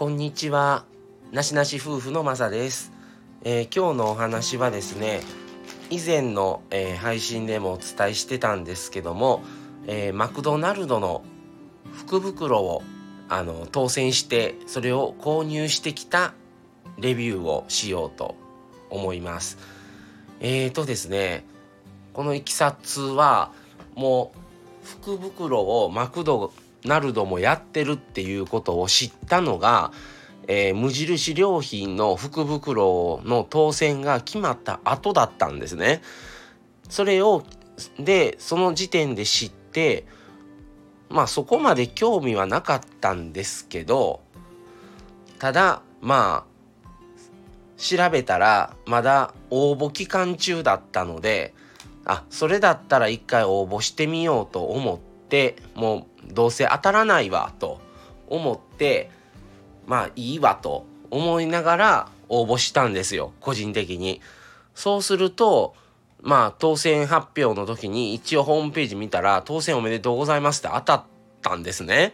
こんにちは。なしなし夫婦のまさです、えー、今日のお話はですね、以前の、えー、配信でもお伝えしてたんですけども、えー、マクドナルドの福袋をあの当選してそれを購入してきたレビューをしようと思います。えーとですね、このいきさつはもう福袋をマクドナルドもやってるっていうことを知ったのが、えー、無印良品の福袋の当選が決まった後だったんですね。それをでその時点で知ってまあそこまで興味はなかったんですけどただまあ調べたらまだ応募期間中だったのであそれだったら一回応募してみようと思ってもうどうせ当たらないわと思ってまあいいわと思いながら応募したんですよ個人的に。そうするとまあ当選発表の時に一応ホームページ見たら当選おめでとうございますって当たったんですね。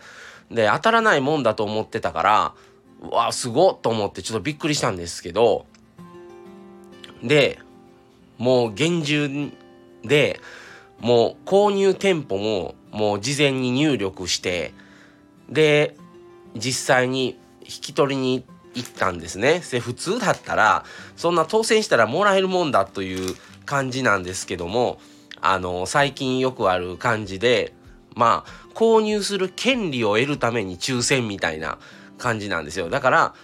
で当たらないもんだと思ってたからうわすごっと思ってちょっとびっくりしたんですけどでもう厳重でもう購入店舗ももう事前に入力してで実際に引き取りに行ったんですね。で普通だったらそんな当選したらもらえるもんだという感じなんですけどもあの最近よくある感じでまあ購入する権利を得るために抽選みたいな感じなんですよ。だから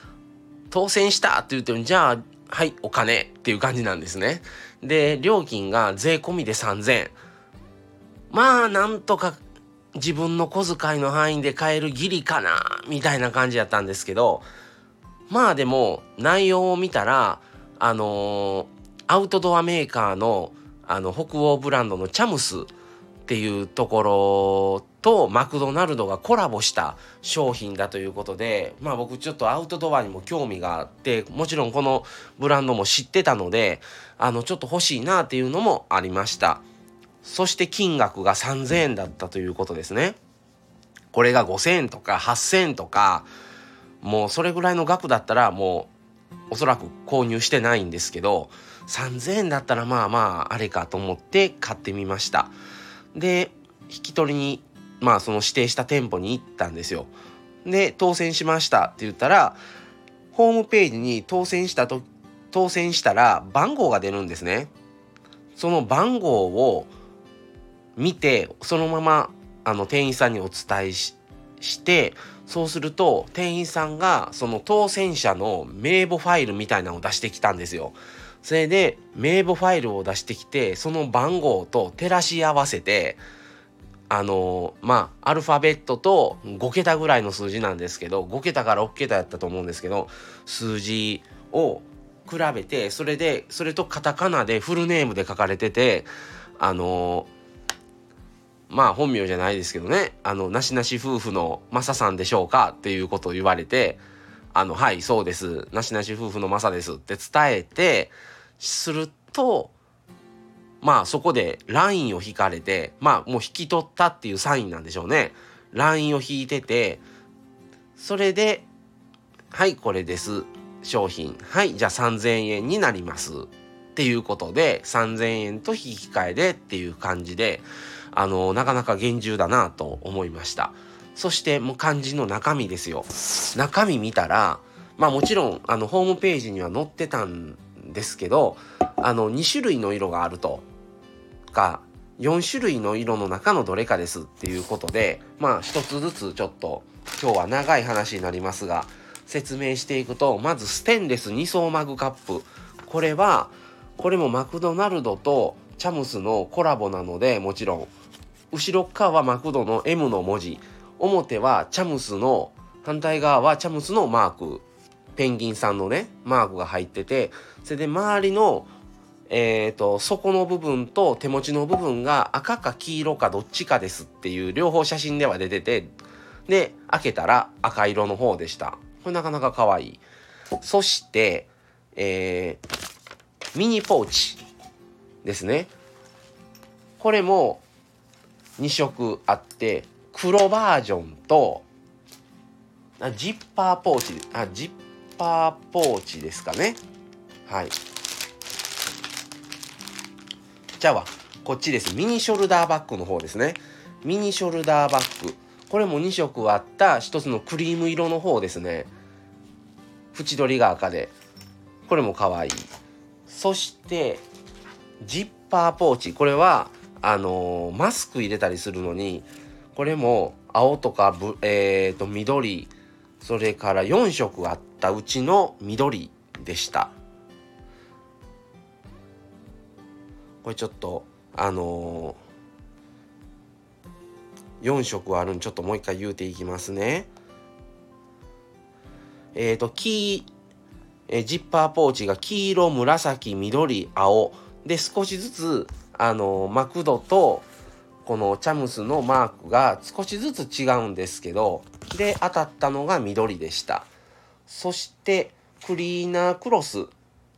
当選したって言ってもじゃあはいお金っていう感じなんですね。で料金が税込みで3000まあなんとか自分の小遣いの範囲で買えるギリかなみたいな感じやったんですけどまあでも内容を見たらあのー、アウトドアメーカーのあの北欧ブランドのチャムスっていうところとマクドナルドがコラボした商品だということでまあ僕ちょっとアウトドアにも興味があってもちろんこのブランドも知ってたのであのちょっと欲しいなっていうのもありました。そして金額が3000円だったということですねこれが5000円とか8000円とかもうそれぐらいの額だったらもうおそらく購入してないんですけど3000円だったらまあまああれかと思って買ってみましたで引き取りにまあその指定した店舗に行ったんですよ。で当選しましたって言ったらホームページに当選したと当選したら番号が出るんですね。その番号を見てそのままあの店員さんにお伝えししてそうすると店員さんがその当選者の名簿ファイルみたいなのを出してきたんですよ。それで名簿ファイルを出してきてその番号と照らし合わせてあのまあアルファベットと5桁ぐらいの数字なんですけど5桁から6桁やったと思うんですけど数字を比べてそれでそれとカタカナでフルネームで書かれててあのまあ本名じゃないですけどね。あのなしなし夫婦のマサさんでしょうかっていうことを言われてあのはいそうです。なしなし夫婦のマサですって伝えてするとまあそこでラインを引かれてまあもう引き取ったっていうサインなんでしょうね。ラインを引いててそれではいこれです。商品。はいじゃあ3000円になります。っていうことで3000円と引き換えでっていう感じであのなかなか厳重だなと思いました。そしてもう漢字の中身ですよ。中身見たらまあもちろんあのホームページには載ってたんですけどあの2種類の色があると。か4種類の色の中のどれかですっていうことでまあ一つずつちょっと今日は長い話になりますが説明していくとまずステンレス2層マグカップ。これはこれもマクドナルドとチャムスのコラボなのでもちろん。後ろ側はマクドの M の文字。表はチャムスの反対側はチャムスのマーク。ペンギンさんのねマークが入ってて。それで周りのえーと、底の部分と手持ちの部分が赤か黄色かどっちかですっていう両方写真では出てて。で開けたら赤色の方でした。これなかなか可愛い。そしてえー、ミニポーチですね。これも2色あって黒バージョンとジッパーポーチあジッパーポーチですかね。はい。じゃあはこっちです。ミニショルダーバッグの方ですね。ミニショルダーバッグ。これも2色あった1つのクリーム色の方ですね。縁取りが赤で。これも可愛い。そしてジッパーポーチ。これはあの、マスク入れたりするのにこれも青とかぶ、えー、と緑それから4色あったうちの緑でした。これちょっとあのー、4色あるんちょっともう一回言うていきますね。えっ、ー、と黄えジッパーポーチが黄色紫緑青。で少しずつあのマクドとこのチャムスのマークが少しずつ違うんですけどで当たったのが緑でした。そしてクリーナークロス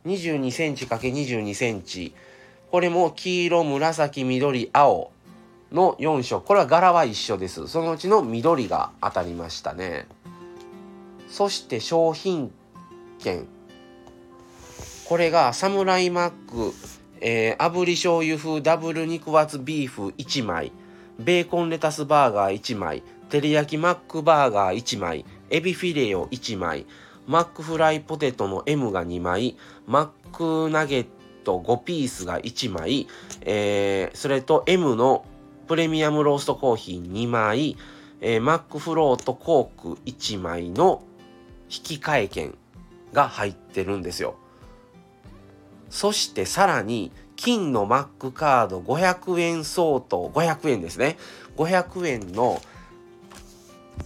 22cm×22cm これも黄色紫緑青の4色。これは柄は一緒です。そのうちの緑が当たりましたね。そして商品券。これがサムライマックえー、炙り醤油風ダブル肉厚ビーフ1枚ベーコンレタスバーガー1枚照り焼きマックバーガー1枚エビフィレオ1枚マックフライポテトの M が2枚マックナゲット5ピースが1枚、えー、それと M のプレミアムローストコーヒー2枚、えー、マックフロートコーク1枚の引換券が入ってるんですよ。そしてさらに金のマックカード500円相当500円ですね。500円の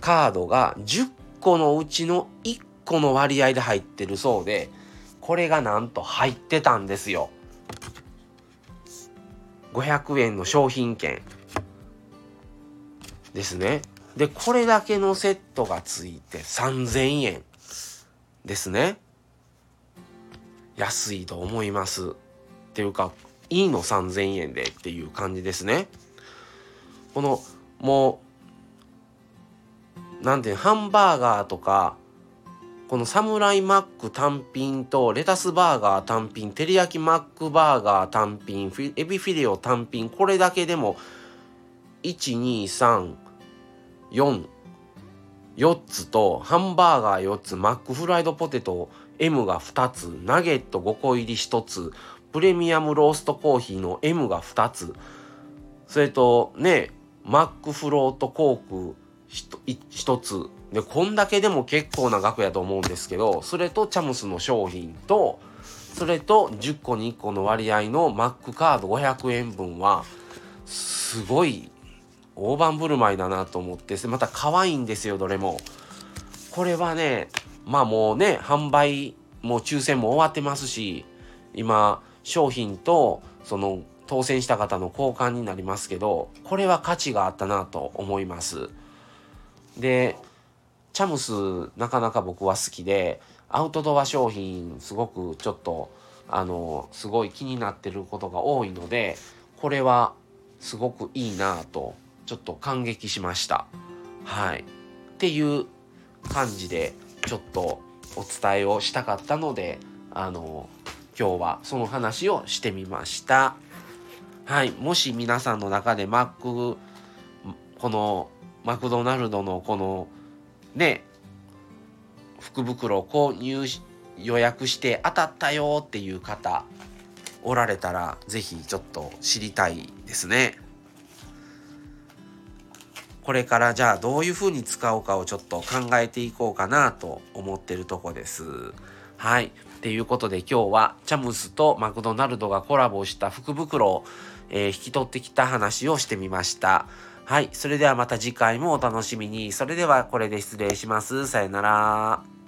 カードが10個のうちの1個の割合で入ってるそうでこれがなんと入ってたんですよ。500円の商品券ですね。でこれだけのセットがついて3000円ですね。安いと思います。っていうかいいの3000円でっていう感じですね。このもうなんていうハンバーガーとかこのサムライマック単品とレタスバーガー単品照り焼きマックバーガー単品エビフィレオ単品これだけでも1234 4つとハンバーガー4つマックフライドポテト M が2つナゲット5個入り1つプレミアムローストコーヒーの M が2つ。それとねマックフロートコーク 1, つ。でこんだけでも結構な額やと思うんですけどそれとチャムスの商品とそれと10個に1個の割合のマックカード500円分はすごい大盤振る舞いだなと思ってまた可愛いんですよどれも。これはねまあもうね販売も抽選も終わってますし今商品とその当選した方の交換になりますけどこれは価値があったなと思いますでチャムスなかなか僕は好きでアウトドア商品すごくちょっとあのすごい気になってることが多いのでこれはすごくいいなとちょっと感激しました。はい。っていう感じでちょっとお伝えをしたかったので、あの、今日はその話をしてみました。はい。もし皆さんの中でマック、このマクドナルドのこのね、福袋を購入予約して当たったよっていう方おられたら是非ちょっと知りたいですね。これからじゃあどういうふうに使おうかをちょっと考えていこうかなと思ってるとこです。はい。っていうことで今日はチャムスとマクドナルドがコラボした福袋を、えー、引き取ってきた話をしてみました。はい。それではまた次回もお楽しみに。それではこれで失礼します。さよなら。